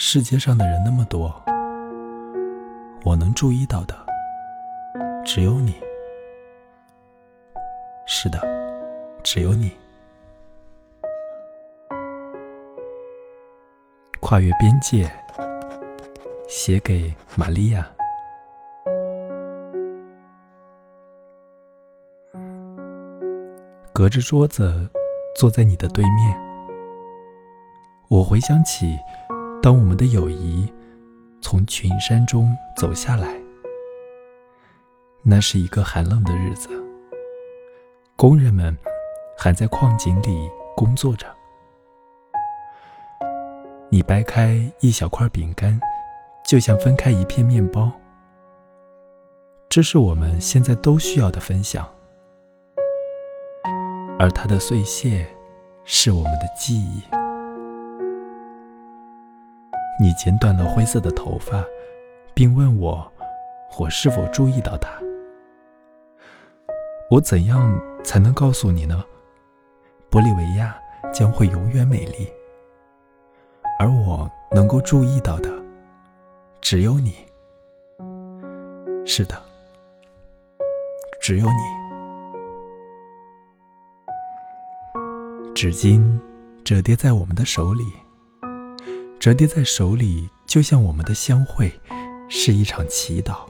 世界上的人那么多，我能注意到的只有你。是的，只有你。跨越边界，写给玛利亚。隔着桌子，坐在你的对面。我回想起，当我们的友谊从群山中走下来，那是一个寒冷的日子，工人们还在矿井里工作着。你掰开一小块饼干，就像分开一片面包。这是我们现在都需要的分享。而它的碎屑，是我们的记忆。你剪短了灰色的头发，并问我，我是否注意到它？我怎样才能告诉你呢？玻利维亚将会永远美丽，而我能够注意到的，只有你。是的，只有你。纸巾折叠在我们的手里，折叠在手里，就像我们的相会是一场祈祷。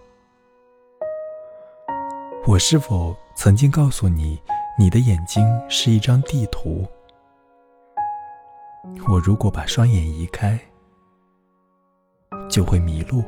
我是否曾经告诉你，你的眼睛是一张地图？我如果把双眼移开，就会迷路。